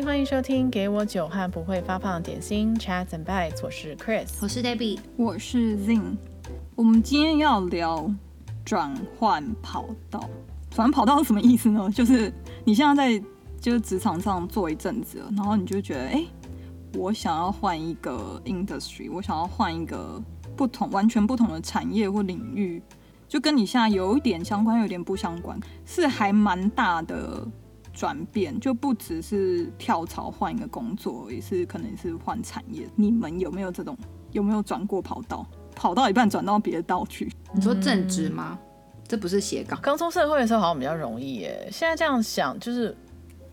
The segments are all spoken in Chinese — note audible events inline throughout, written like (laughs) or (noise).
嗨，欢迎收听《给我酒和不会发胖的点心》Chats and Bites，我是 Chris，我是 Debbie，我是 Zing。我们今天要聊转换跑道。转换跑道是什么意思呢？就是你现在在就是职场上做一阵子了，然后你就觉得，哎，我想要换一个 industry，我想要换一个不同、完全不同的产业或领域，就跟你现在有一点相关，有点不相关，是还蛮大的。转变就不只是跳槽换一个工作，也是可能是换产业。你们有没有这种？有没有转过跑道？跑到一半转到别的道去？你说正职吗？嗯、这不是斜杠。刚出社会的时候好像比较容易耶。现在这样想，就是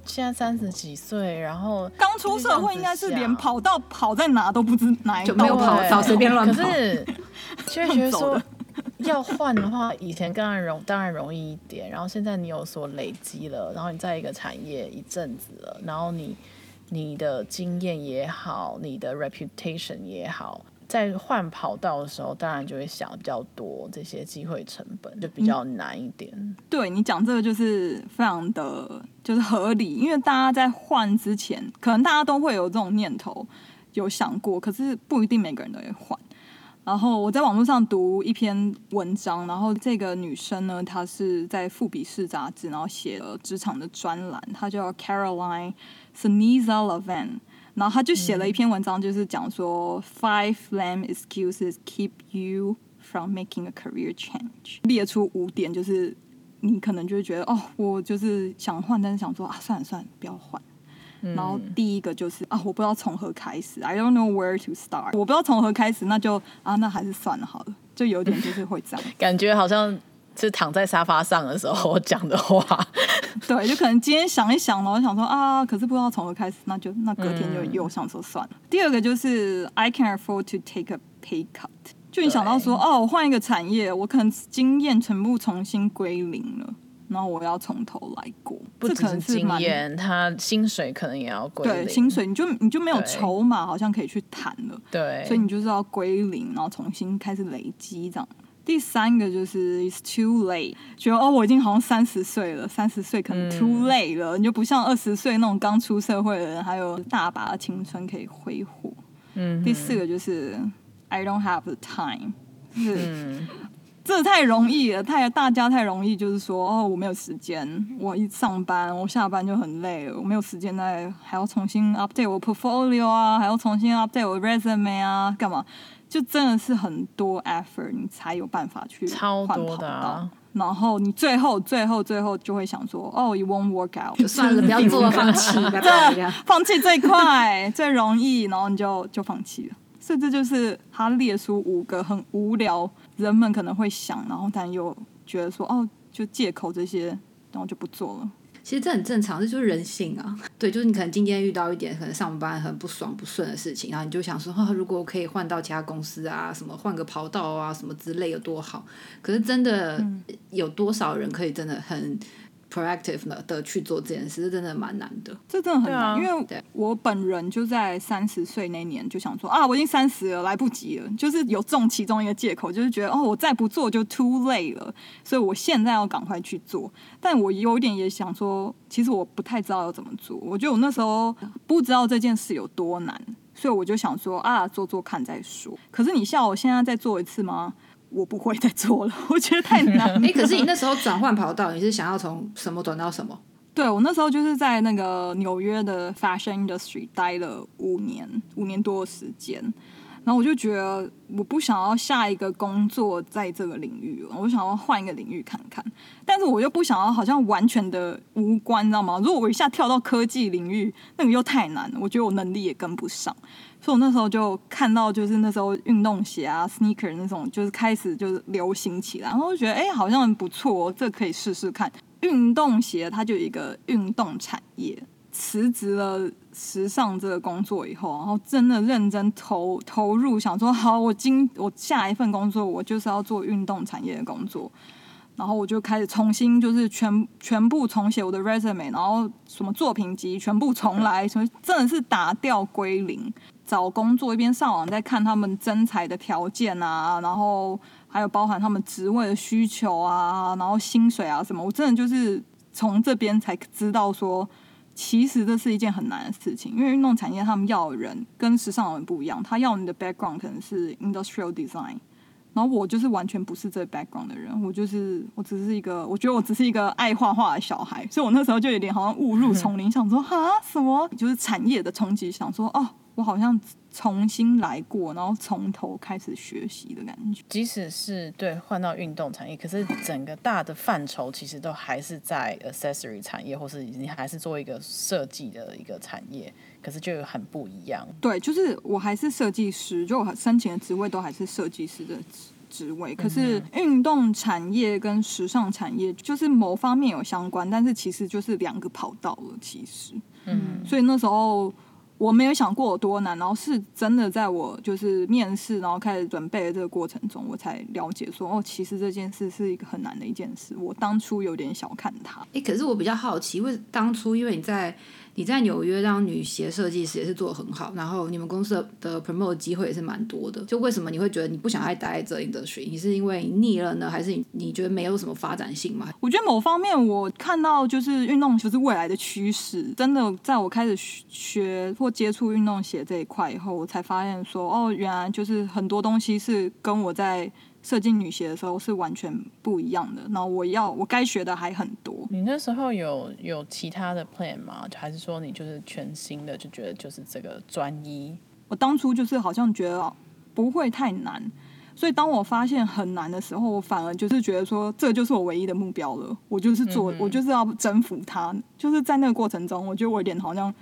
现在三十几岁，然后刚出社会应该是连跑道跑在哪都不知哪一道，就没有跑道，随便乱跑。可是就会觉得说。要换的话，以前当然容当然容易一点，然后现在你有所累积了，然后你在一个产业一阵子了，然后你你的经验也好，你的 reputation 也好，在换跑道的时候，当然就会想比较多，这些机会成本就比较难一点。嗯、对你讲这个就是非常的就是合理，因为大家在换之前，可能大家都会有这种念头，有想过，可是不一定每个人都会换。然后我在网络上读一篇文章，然后这个女生呢，她是在富比士杂志，然后写了职场的专栏，她叫 Caroline Seniza Levin，然后她就写了一篇文章，就是讲说、嗯、Five lame excuses keep you from making a career change，列出五点，就是你可能就会觉得哦，我就是想换，但是想说啊，算了算了，不要换。然后第一个就是啊，我不知道从何开始，I don't know where to start。我不知道从何开始，那就啊，那还是算了好了，就有点就是会这样，(laughs) 感觉好像是躺在沙发上的时候我讲的话。(laughs) 对，就可能今天想一想，然后想说啊，可是不知道从何开始，那就那隔天就又想说算了。嗯、第二个就是 I can afford to take a pay cut，就你想到说哦，我换一个产业，我可能经验全部重新归零了。然后我要从头来过，不只是经验，他薪水可能也要归零。对，薪水你就你就没有筹码，好像可以去谈了。对，所以你就是要归零，然后重新开始累积这样。第三个就是 it's too late，觉得哦，我已经好像三十岁了，三十岁可能 too late 了，嗯、你就不像二十岁那种刚出社会的人，还有大把的青春可以挥霍。嗯，第四个就是 I don't have the time，是。嗯这太容易了，太大家太容易，就是说哦，我没有时间，我一上班，我下班就很累了，我没有时间再还要重新 update 我 portfolio 啊，还要重新 update 我 resume 啊，干嘛？就真的是很多 effort，你才有办法去。超多的啊。然后你最后最后最后就会想说，哦，it won't work out，就 (laughs) 算了，不要做了，放弃，(laughs) 对，放弃最快最容易，然后你就就放弃了。甚至就是他列出五个很无聊。人们可能会想，然后但又觉得说，哦，就借口这些，然后就不做了。其实这很正常，这就是人性啊。(laughs) 对，就是你可能今天遇到一点可能上班很不爽不顺的事情，然后你就想说，哦，如果可以换到其他公司啊，什么换个跑道啊，什么之类有多好。可是真的有多少人可以真的很 proactive 的去做这件事，这真的蛮难的。这真的很难，啊、因为我本人就在三十岁那年就想说啊，我已经三十了，来不及了，就是有中其中一个借口，就是觉得哦，我再不做就 too late 了，所以我现在要赶快去做。但我有一点也想说，其实我不太知道要怎么做。我觉得我那时候不知道这件事有多难，所以我就想说啊，做做看再说。可是你笑我现在再做一次吗？我不会再做了，(laughs) 我觉得太难。哎、欸，可是你那时候转换跑道，你是想要从什么转到什么？(laughs) 对，我那时候就是在那个纽约的 fashion industry 待了五年，五年多的时间。然后我就觉得我不想要下一个工作在这个领域了，我想要换一个领域看看。但是我又不想要好像完全的无关，你知道吗？如果我一下跳到科技领域，那个又太难了，我觉得我能力也跟不上。所以我那时候就看到，就是那时候运动鞋啊，sneaker 那种，就是开始就是流行起来，然后觉得哎、好像很不错哦，这可以试试看。运动鞋它就有一个运动产业。辞职了时尚这个工作以后，然后真的认真投投入，想说好，我今我下一份工作我就是要做运动产业的工作，然后我就开始重新就是全全部重写我的 resume，然后什么作品集全部重来，什么真的是打掉归零。找工作一边上网在看他们征才的条件啊，然后还有包含他们职位的需求啊，然后薪水啊什么，我真的就是从这边才知道说。其实这是一件很难的事情，因为运动产业他们要的人跟时尚人不一样，他要你的 background 可能是 industrial design。然后我就是完全不是这 background 的人，我就是我只是一个，我觉得我只是一个爱画画的小孩，所以我那时候就有点好像误入丛林，(laughs) 想说哈？什么，就是产业的冲击，想说哦，我好像重新来过，然后从头开始学习的感觉。即使是对换到运动产业，可是整个大的范畴其实都还是在 accessory 产业，或是你还是做一个设计的一个产业。可是就很不一样。对，就是我还是设计师，就我申请的职位都还是设计师的职职位。可是运动产业跟时尚产业就是某方面有相关，但是其实就是两个跑道了。其实，嗯，所以那时候我没有想过有多难，然后是真的在我就是面试，然后开始准备的这个过程中，我才了解说，哦，其实这件事是一个很难的一件事。我当初有点小看它。哎，可是我比较好奇，为当初因为你在。你在纽约当女鞋设计师也是做得很好，然后你们公司的的 promote 机会也是蛮多的。就为什么你会觉得你不想再待在这 industry？你是因为腻了呢，还是你你觉得没有什么发展性吗？我觉得某方面我看到就是运动就是未来的趋势。真的，在我开始学或接触运动鞋这一块以后，我才发现说，哦，原来就是很多东西是跟我在。设计女鞋的时候是完全不一样的，然后我要我该学的还很多。你那时候有有其他的 plan 吗？还是说你就是全新的就觉得就是这个专一？我当初就是好像觉得不会太难，所以当我发现很难的时候，我反而就是觉得说这就是我唯一的目标了。我就是做，嗯、我就是要征服它。就是在那个过程中，我觉得我有点好像。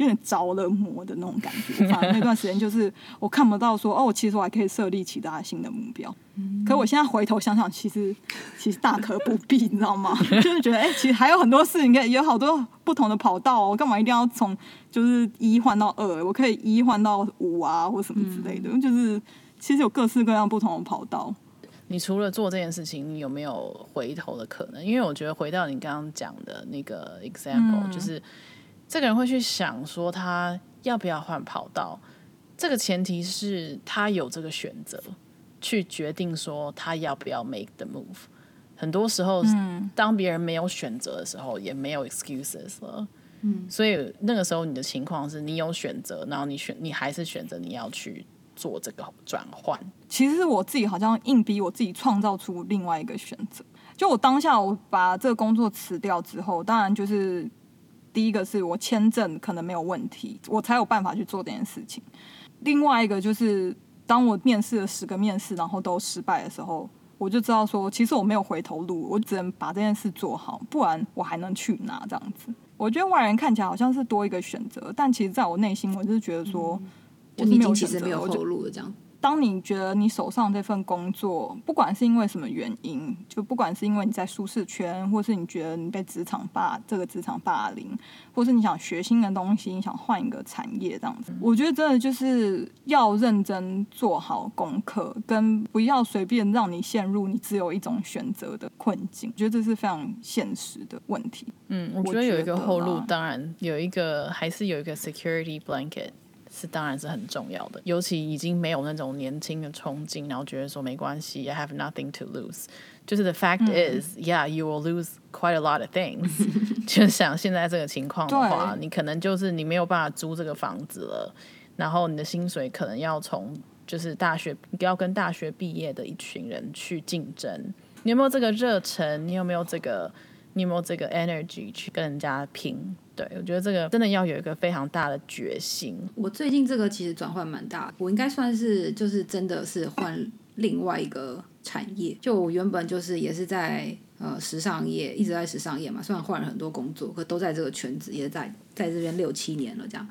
有点着了魔的那种感觉，反正那段时间就是我看不到说哦，其实我还可以设立其他新的目标。嗯、可我现在回头想想，其实其实大可不必，你知道吗？(laughs) 就是觉得哎、欸，其实还有很多事情，可以有好多不同的跑道，我干嘛一定要从就是一换到二？我可以一换到五啊，或什么之类的。嗯、就是其实有各式各样不同的跑道。你除了做这件事情，你有没有回头的可能？因为我觉得回到你刚刚讲的那个 example，、嗯、就是。这个人会去想说他要不要换跑道，这个前提是他有这个选择，去决定说他要不要 make the move。很多时候，嗯当别人没有选择的时候，也没有 excuses 了。嗯，所以那个时候你的情况是你有选择，然后你选，你还是选择你要去做这个转换。其实我自己好像硬逼我自己创造出另外一个选择。就我当下我把这个工作辞掉之后，当然就是。第一个是我签证可能没有问题，我才有办法去做这件事情。另外一个就是，当我面试了十个面试，然后都失败的时候，我就知道说，其实我没有回头路，我只能把这件事做好，不然我还能去哪？这样子，我觉得外人看起来好像是多一个选择，但其实在我内心，我就是觉得说，我是没有选择，其实没有后路的这样。当你觉得你手上这份工作，不管是因为什么原因，就不管是因为你在舒适圈，或是你觉得你被职场霸这个职场霸凌，或是你想学新的东西，你想换一个产业这样子，我觉得真的就是要认真做好功课，跟不要随便让你陷入你只有一种选择的困境。我觉得这是非常现实的问题。嗯，我觉得有一个后路，当然有一个还是有一个 security blanket。是，当然是很重要的，尤其已经没有那种年轻的冲劲，然后觉得说没关系，I have nothing to lose。就是 the fact is,、嗯、yeah, you will lose quite a lot of things。(laughs) 就想现在这个情况的话，你可能就是你没有办法租这个房子了，然后你的薪水可能要从就是大学要跟大学毕业的一群人去竞争。你有没有这个热忱？你有没有这个？你有没有这个 energy 去跟人家拼？对，我觉得这个真的要有一个非常大的决心。我最近这个其实转换蛮大，我应该算是就是真的是换另外一个产业。就我原本就是也是在呃时尚业，一直在时尚业嘛，虽然换了很多工作，可都在这个圈子，也在在这边六七年了这样。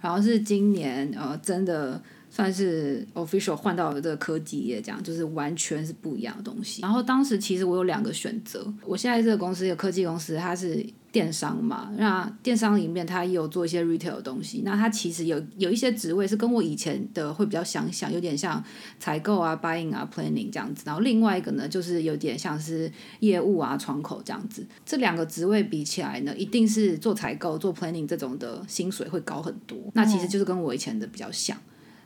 然后是今年呃真的。算是 official 换到了这个科技业，这样就是完全是不一样的东西。然后当时其实我有两个选择，我现在这个公司一个科技公司，它是电商嘛，那电商里面它也有做一些 retail 的东西，那它其实有有一些职位是跟我以前的会比较相像，有点像采购啊、buying 啊、planning 这样子。然后另外一个呢，就是有点像是业务啊、窗口这样子。这两个职位比起来呢，一定是做采购、做 planning 这种的薪水会高很多。那其实就是跟我以前的比较像。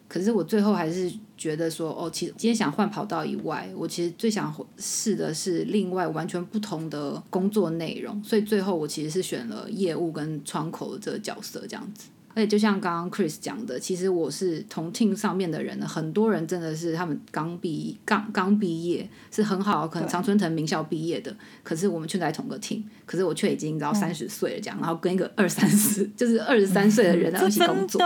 可是我最后还是觉得说，哦，其实今天想换跑道以外，我其实最想试的是另外完全不同的工作内容，所以最后我其实是选了业务跟窗口的这个角色这样子。所以就像刚刚 Chris 讲的，其实我是同 team 上面的人呢，很多人真的是他们刚毕刚刚毕业，是很好，可能常春藤名校毕业的，可是我们却在同个 team，可是我却已经到三十岁了这样，嗯、然后跟一个二三十 (laughs) 就是二十三岁的人在一起 (laughs) 工作。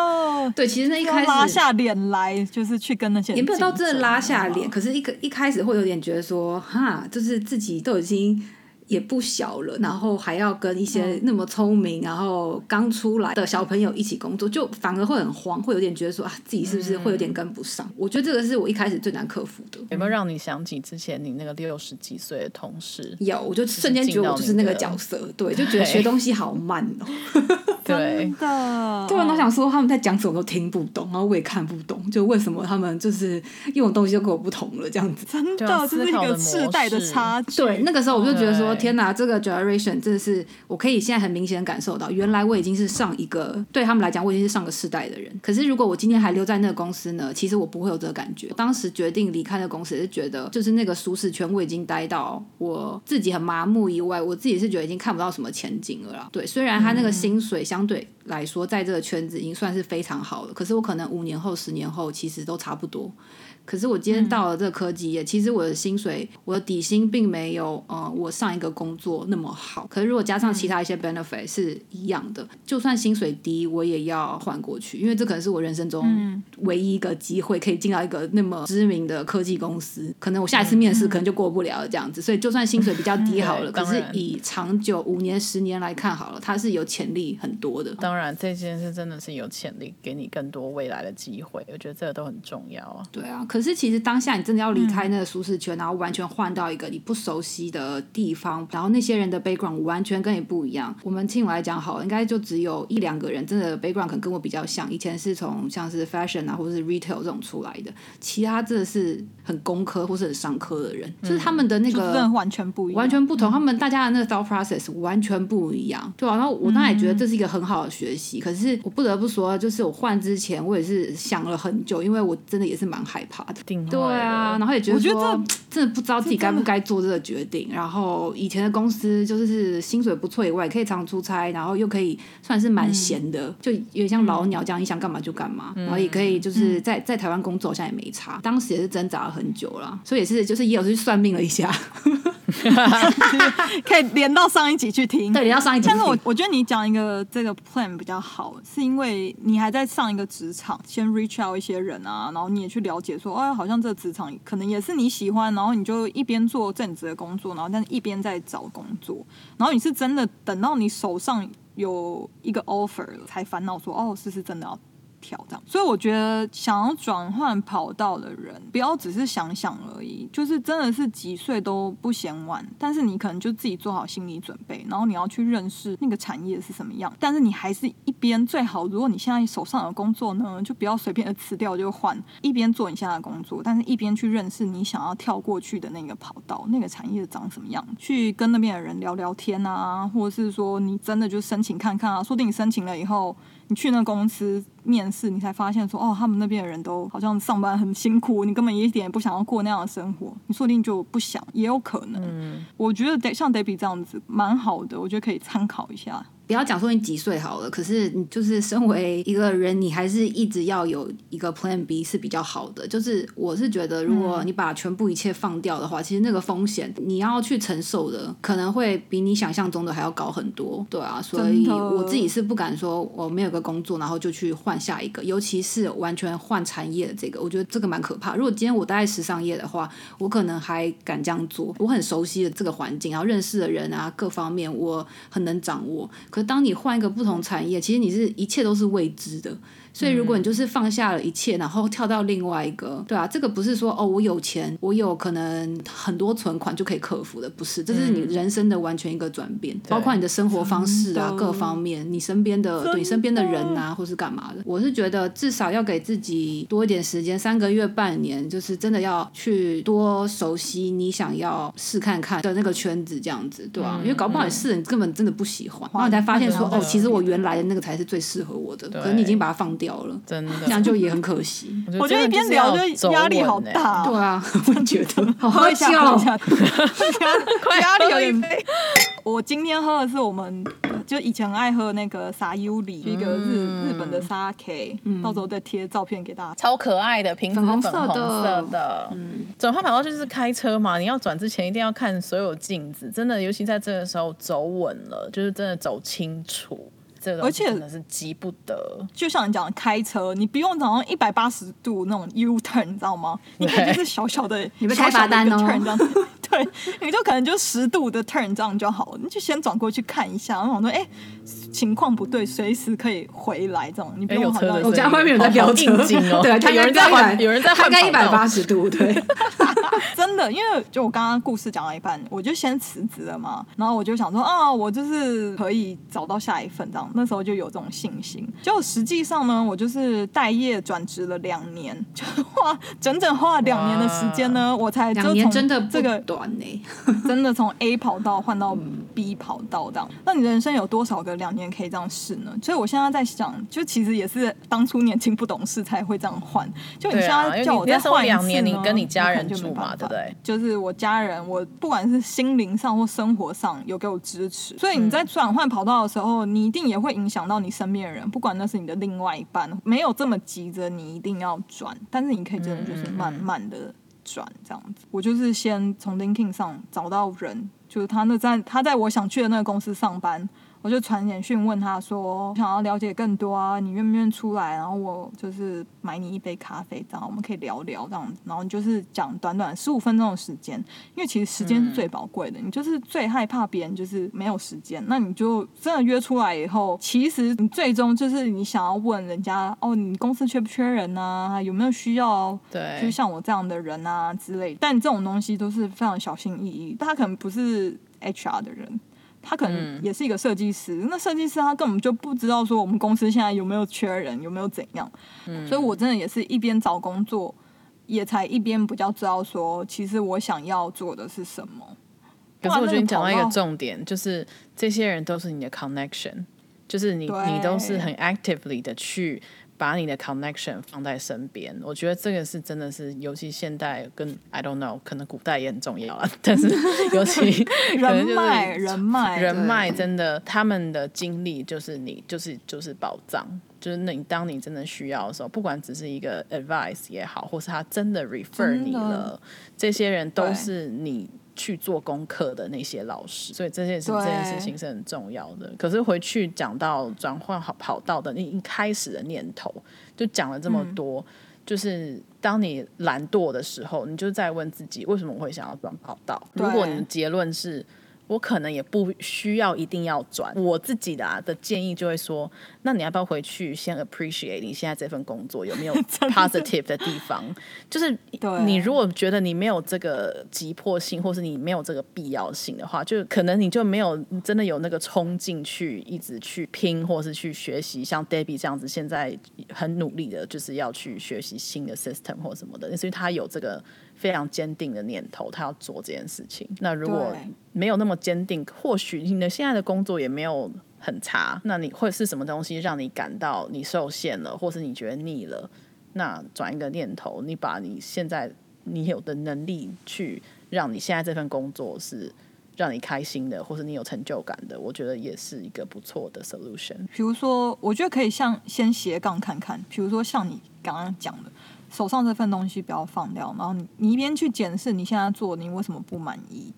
对，其实那一开始拉下脸来就是去跟那些人，也没有到真的拉下脸，可是一个一开始会有点觉得说，哈，就是自己都已经。也不小了，然后还要跟一些那么聪明，然后刚出来的小朋友一起工作，就反而会很慌，会有点觉得说啊，自己是不是会有点跟不上？嗯、我觉得这个是我一开始最难克服的。有没有让你想起之前你那个六十几岁的同事？有，我就瞬间觉得我就是那个角色，对，就觉得学东西好慢哦。(laughs) 真的，突然都想说他们在讲什么都听不懂，然后我也看不懂，就为什么他们就是用的东西就跟我不同了这样子？真的，这是一个世代的差距。对，那个时候我就觉得说。天哪，这个 generation 真的是，我可以现在很明显感受到，原来我已经是上一个，对他们来讲，我已经是上个世代的人。可是如果我今天还留在那个公司呢，其实我不会有这个感觉。当时决定离开那个公司，是觉得就是那个舒适圈我已经待到我自己很麻木以外，我自己是觉得已经看不到什么前景了啦。对，虽然他那个薪水相对来说在这个圈子已经算是非常好了，可是我可能五年后、十年后其实都差不多。可是我今天到了这个科技业，嗯、其实我的薪水、我的底薪并没有呃我上一个工作那么好。可是如果加上其他一些 benefit 是一样的，嗯、就算薪水低，我也要换过去，因为这可能是我人生中唯一一个机会可以进到一个那么知名的科技公司。可能我下一次面试可能就过不了了这样子，所以就算薪水比较低好了，可是以长久五年、十年来看好了，它是有潜力很多的。当然，这件事真的是有潜力，给你更多未来的机会。我觉得这个都很重要啊。对啊。可是其实当下你真的要离开那个舒适圈，嗯、然后完全换到一个你不熟悉的地方，然后那些人的 background 完全跟你不一样。我们 team 来讲好，应该就只有一两个人真的 background 可能跟我比较像，以前是从像是 fashion 啊或者是 retail 这种出来的，其他真的是很工科或是很商科的人，嗯、就是他们的那个完全不一样，完全不同，嗯、他们大家的那个 thought process 完全不一样，对吧、啊？然后我当然也觉得这是一个很好的学习，嗯、可是我不得不说，就是我换之前我也是想了很久，因为我真的也是蛮害怕的，对。啊，然后也觉得说，我觉得真的不知道自己该不该做这个决定。然后以前的公司就是薪水不错以外，可以常出差，然后又可以算是蛮闲的，嗯、就有点像老鸟这样，你想干嘛就干嘛。嗯、然后也可以就是在在台湾工作，好像也没差。当时也是挣扎了很久了，所以也是就是也有去算命了一下。(laughs) 可以连到上一集去听，对，连到上一集。但是我我觉得你讲一个这个 plan 比较好，是因为你还在上一个职场，先 reach out 一些人啊，然后你也去了解说，哎，好像这个职场可能也是你喜欢，然后你就一边做正职的工作，然后但是一边在找工作，然后你是真的等到你手上有一个 offer 了，才烦恼说，哦，是是真的要。挑战，所以我觉得想要转换跑道的人，不要只是想想而已，就是真的是几岁都不嫌晚。但是你可能就自己做好心理准备，然后你要去认识那个产业是什么样。但是你还是一边最好，如果你现在手上有工作呢，就不要随便的辞掉就换，一边做你现在的工作，但是一边去认识你想要跳过去的那个跑道，那个产业长什么样，去跟那边的人聊聊天啊，或者是说你真的就申请看看啊，说不定你申请了以后。你去那公司面试，你才发现说，哦，他们那边的人都好像上班很辛苦，你根本一点也不想要过那样的生活，你说不定就不想，也有可能。嗯，我觉得像 Debbie 这样子蛮好的，我觉得可以参考一下。不要讲说你几岁好了，可是你就是身为一个人，你还是一直要有一个 Plan B 是比较好的。就是我是觉得，如果你把全部一切放掉的话，嗯、其实那个风险你要去承受的，可能会比你想象中的还要高很多。对啊，所以我自己是不敢说我没有个工作，然后就去换下一个，尤其是完全换产业的这个，我觉得这个蛮可怕。如果今天我待在时尚业的话，我可能还敢这样做，我很熟悉的这个环境，然后认识的人啊，各方面我很能掌握。可当你换一个不同产业，其实你是一切都是未知的。所以，如果你就是放下了一切，然后跳到另外一个，对啊，这个不是说哦，我有钱，我有可能很多存款就可以克服的，不是，这是你人生的完全一个转变，包括你的生活方式啊，各方面，你身边的对你身边的人啊，或是干嘛的。我是觉得至少要给自己多一点时间，三个月、半年，就是真的要去多熟悉你想要试看看的那个圈子，这样子，对啊，因为搞不好你试了，你根本真的不喜欢，然后你才发发现说，哦，其实我原来的那个才是最适合我的，对。可能你已经把它放掉了，真的，这样就也很可惜。我觉得一边聊就压力好大、哦。对啊，我觉得好 (laughs) 喝一下，喝一下，(laughs) 压力有点。我我今天喝的是我们就以前很爱喝那个沙优里，一个日、嗯、日本的沙 K，、嗯、到时候再贴照片给大家。超可爱的瓶子，粉红色的。的嗯，转换跑道就是开车嘛，你要转之前一定要看所有镜子，真的，尤其在这个时候走稳了，就是真的走清楚。而且真的是急不得，就像你讲的开车，你不用早上一百八十度那种 U turn，你知道吗？你可能就是小小的，你被开罚单哦。(laughs) 对，你就可能就十度的 turn 这样就好了，你就先转过去看一下，然后说，哎、欸，情况不对，随时可以回来这种。你不用好像我家外面有在飙车。哦，对，他有人在换，有人在换，大概一百八十度，对，真的，因为就我刚刚故事讲到一半，我就先辞职了嘛，然后我就想说啊，我就是可以找到下一份这样。那时候就有这种信心，就实际上呢，我就是待业转职了两年，(laughs) 就花整整花了两年的时间呢，我才两年真的这个短呢，(laughs) 真的从 A 跑道换到 B 跑道这样。那你人生有多少个两年可以这样试呢？所以我现在在想，就其实也是当初年轻不懂事才会这样换。就你现在叫我再换两年，你跟你家人住嘛，对不对？就是我家人，我不管是心灵上或生活上有给我支持，所以你在转换跑道的时候，你一定也会影响到你身边的人，不管那是你的另外一半，没有这么急着你一定要转，但是你可以真的就是慢慢的转这样子。我就是先从 LinkedIn 上找到人，就是他那在他在我想去的那个公司上班。我就传简讯问他说：“想要了解更多啊，你愿不愿意出来？然后我就是买你一杯咖啡，这样我们可以聊聊这样子。然后你就是讲短短十五分钟的时间，因为其实时间是最宝贵的。你就是最害怕别人就是没有时间，那你就真的约出来以后，其实你最终就是你想要问人家哦，你公司缺不缺人啊？有没有需要？对，就像我这样的人啊之类的。但这种东西都是非常小心翼翼，他可能不是 HR 的人。”他可能也是一个设计师，嗯、那设计师他根本就不知道说我们公司现在有没有缺人，有没有怎样，嗯、所以我真的也是一边找工作，也才一边比较知道说，其实我想要做的是什么。可是我觉得你讲到一个重点，就是这些人都是你的 connection，就是你你都是很 actively 的去。把你的 connection 放在身边，我觉得这个是真的是，尤其现代跟 I don't know，可能古代也很重要啊。但是 (laughs) 尤其人脉、人脉、人脉，真的他们的经历就是你，就是就是宝藏。就是那你当你真的需要的时候，不管只是一个 advice 也好，或是他真的 refer 你了，这些人都是你。去做功课的那些老师，所以这件事这件事情是很重要的。可是回去讲到转换好跑道的那一开始的念头，就讲了这么多，嗯、就是当你懒惰的时候，你就在问自己，为什么我会想要转跑道？如果你的结论是。我可能也不需要一定要转，我自己的啊的建议就会说，那你要不要回去先 appreciate 你现在这份工作有没有 positive 的地方？就是你如果觉得你没有这个急迫性，或是你没有这个必要性的话，就可能你就没有真的有那个冲劲去一直去拼，或是去学习，像 Debbie 这样子，现在很努力的，就是要去学习新的 system 或什么的，所以他有这个。非常坚定的念头，他要做这件事情。那如果没有那么坚定，或许你的现在的工作也没有很差。那你会是什么东西让你感到你受限了，或是你觉得腻了？那转一个念头，你把你现在你有的能力去让你现在这份工作是让你开心的，或是你有成就感的，我觉得也是一个不错的 solution。比如说，我觉得可以像先斜杠看看，比如说像你刚刚讲的。手上这份东西不要放掉，然后你你一边去检视你现在做，你为什么不满意？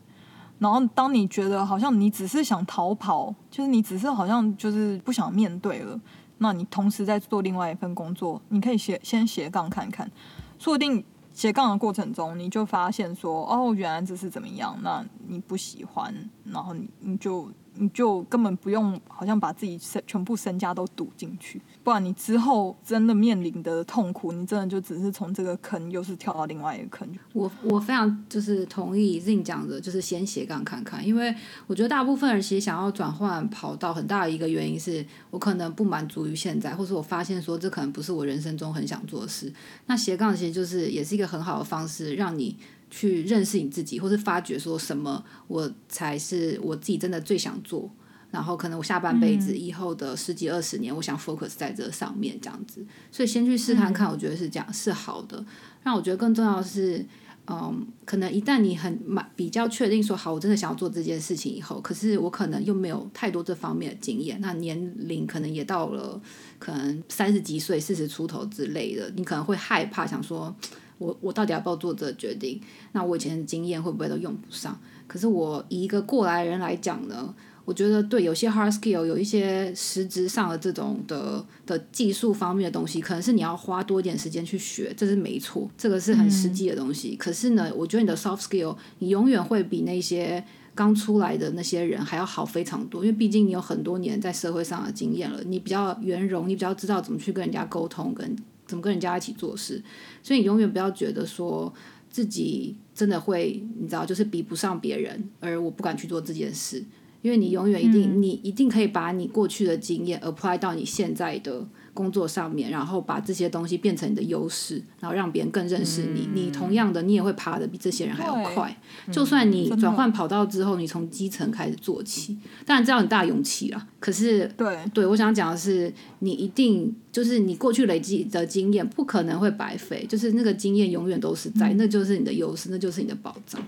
然后当你觉得好像你只是想逃跑，就是你只是好像就是不想面对了，那你同时在做另外一份工作，你可以斜先斜杠看看，说不定斜杠的过程中你就发现说，哦，原来这是怎么样？那你不喜欢，然后你你就。你就根本不用，好像把自己身全部身家都赌进去，不然你之后真的面临的痛苦，你真的就只是从这个坑又是跳到另外一个坑。我我非常就是同意 Zin 讲的，就是先斜杠看看，因为我觉得大部分人其实想要转换跑道，很大的一个原因是我可能不满足于现在，或是我发现说这可能不是我人生中很想做的事。那斜杠其实就是也是一个很好的方式，让你。去认识你自己，或是发掘说什么我才是我自己真的最想做，然后可能我下半辈子以后的十几二十年，我想 focus 在这上面这样子，所以先去试看看，我觉得是这样是好的。那我觉得更重要的是。嗯，可能一旦你很蛮比较确定说好，我真的想要做这件事情以后，可是我可能又没有太多这方面的经验，那年龄可能也到了可能三十几岁、四十出头之类的，你可能会害怕，想说我我到底要不要做这个决定？那我以前的经验会不会都用不上？可是我以一个过来人来讲呢？我觉得对，有些 hard skill，有一些实质上的这种的的技术方面的东西，可能是你要花多一点时间去学，这是没错，这个是很实际的东西。嗯、可是呢，我觉得你的 soft skill，你永远会比那些刚出来的那些人还要好非常多，因为毕竟你有很多年在社会上的经验了，你比较圆融，你比较知道怎么去跟人家沟通，跟怎么跟人家一起做事，所以你永远不要觉得说自己真的会，你知道，就是比不上别人，而我不敢去做这件事。因为你永远一定，嗯、你一定可以把你过去的经验 apply 到你现在的工作上面，然后把这些东西变成你的优势，然后让别人更认识你。嗯、你同样的，你也会爬的比这些人还要快。就算你转换跑道之后，你从基层开始做起，当然这要很大勇气啦。可是，对对，我想讲的是，你一定就是你过去累积的经验不可能会白费，就是那个经验永远都是在，嗯、那就是你的优势，那就是你的保障。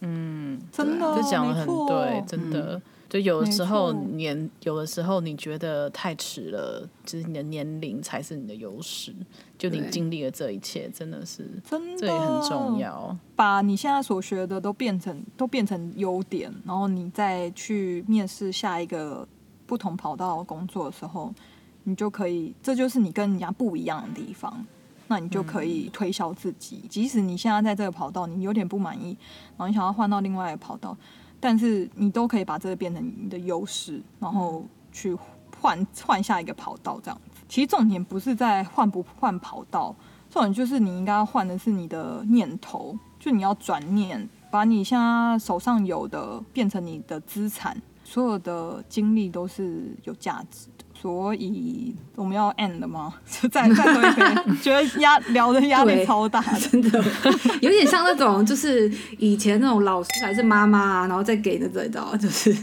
嗯，真的，就讲得很对，真的。嗯就有的时候年，有的时候你觉得太迟了，就是你的年龄才是你的优势。就你经历了这一切，真的是，真的，这也很重要。把你现在所学的都变成都变成优点，然后你再去面试下一个不同跑道的工作的时候，你就可以，这就是你跟人家不一样的地方。那你就可以推销自己，嗯、即使你现在在这个跑道你有点不满意，然后你想要换到另外一个跑道。但是你都可以把这个变成你的优势，然后去换换下一个跑道这样子。其实重点不是在换不换跑道，重点就是你应该要换的是你的念头，就你要转念，把你现在手上有的变成你的资产，所有的经历都是有价值。所以我们要 end 了吗？(laughs) 再再说一遍，觉得压聊的压力超大，真的 (laughs) 有点像那种，就是以前那种老师还是妈妈啊，然后再给的这道就是。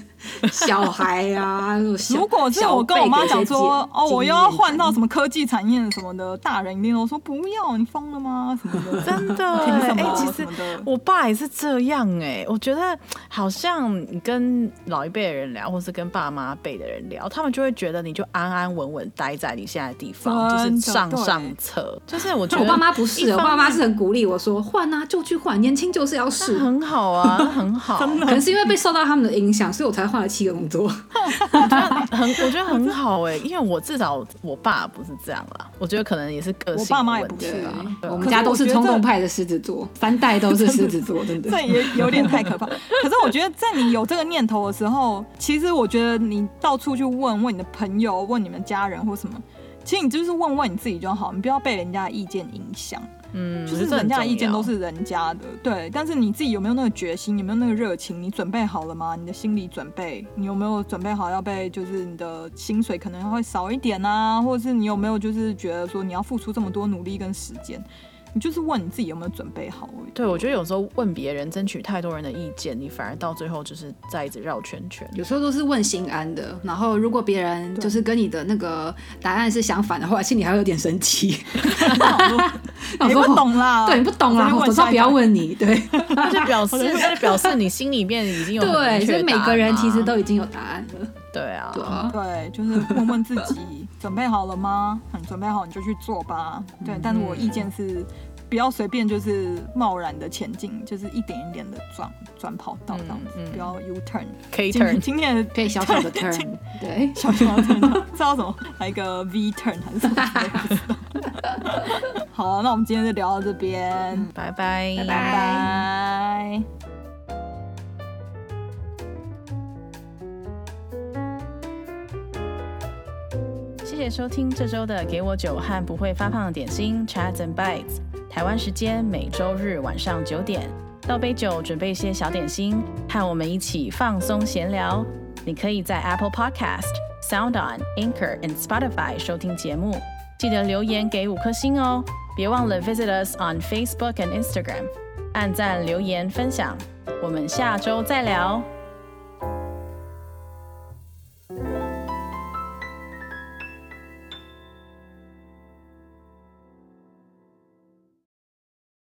小孩啊，如果是我跟我妈讲说，哦，我又要换到什么科技产业什么的，大人一定都说不要，你疯了吗？什么的，(laughs) 真的。哎、欸，其实我爸也是这样哎、欸，我觉得好像你跟老一辈的人聊，或是跟爸妈辈的人聊，他们就会觉得你就安安稳稳待在你现在的地方，就是上上策。就是我觉得我爸妈不是，我爸妈是很鼓励我说换啊，就去换，年轻就是要试，很好啊，(laughs) 很好。可能是因为被受到他们的影响，所以我才。换了七个工作，很我觉得很 (laughs) 好哎、欸，因为我至少我爸不是这样啦，我觉得可能也是个性，我爸妈也不是啊。我们家都是冲动派的狮子座，三代都是狮子座，真的，(laughs) 这也有点太可怕。可是我觉得，在你有这个念头的时候，其实我觉得你到处去问问你的朋友，问你们家人或什么，其实你就是问问你自己就好，你不要被人家的意见影响。嗯，就是人家的意见都是人家的，对。但是你自己有没有那个决心，有没有那个热情？你准备好了吗？你的心理准备，你有没有准备好要被就是你的薪水可能会少一点啊，或者是你有没有就是觉得说你要付出这么多努力跟时间？你就是问你自己有没有准备好？对，我觉得有时候问别人，争取太多人的意见，你反而到最后就是在一直绕圈圈。有时候都是问心安的，然后如果别人就是跟你的那个答案是相反的话，心里还会有点生气。(laughs) 你不懂啦，对，你不懂啦，我说不要问你，对，(laughs) 就表示就表示你心里面已经有对，所以每个人其实都已经有答案了。对啊，对，就是问问自己 (laughs) 准备好了吗？你准备好你就去做吧。对，但是我意见是不要随便就是贸然的前进，就是一点一点的转转跑道这样子，不要 U turn。可以 turn，今天的可以小小的 (laughs) turn，对，小小的 turn，知道什么？来一个 V turn 还是什么？(laughs) 好，那我们今天就聊到这边，拜拜，拜拜。谢谢收听这周的《给我酒和不会发胖的点心》Chats and Bites。台湾时间每周日晚上九点，倒杯酒，准备一些小点心，和我们一起放松闲聊。你可以在 Apple Podcast、SoundOn、Anchor and Spotify 收听节目。记得留言给五颗星哦！别忘了 visit us on Facebook and Instagram，按赞、留言、分享。我们下周再聊。